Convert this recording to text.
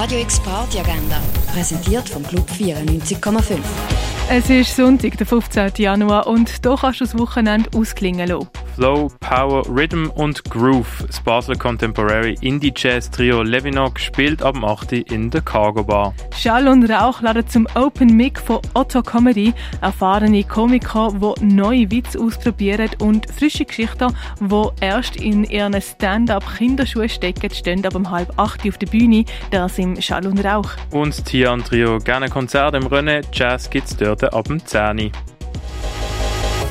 Radio X Party Agenda, präsentiert vom Club 94,5. Es ist Sonntag, der 15. Januar und hier kannst du das Wochenende ausklingen lassen. Flow, Power, Rhythm und Groove. Das Basel Contemporary Indie Jazz Trio Levinok spielt ab 8. in der Cargo Bar. Schall und Rauch laden zum Open Mic von Otto Comedy. Erfahrene Komiker, die neue Witze ausprobieren und frische Geschichten, die erst in ihren Stand-up-Kinderschuhen stecken, stehen ab um halb acht auf der Bühne. Das im Schall und Rauch. Und Tian Trio gerne Konzert im Rennen. Jazz gibt's dort ab dem 10.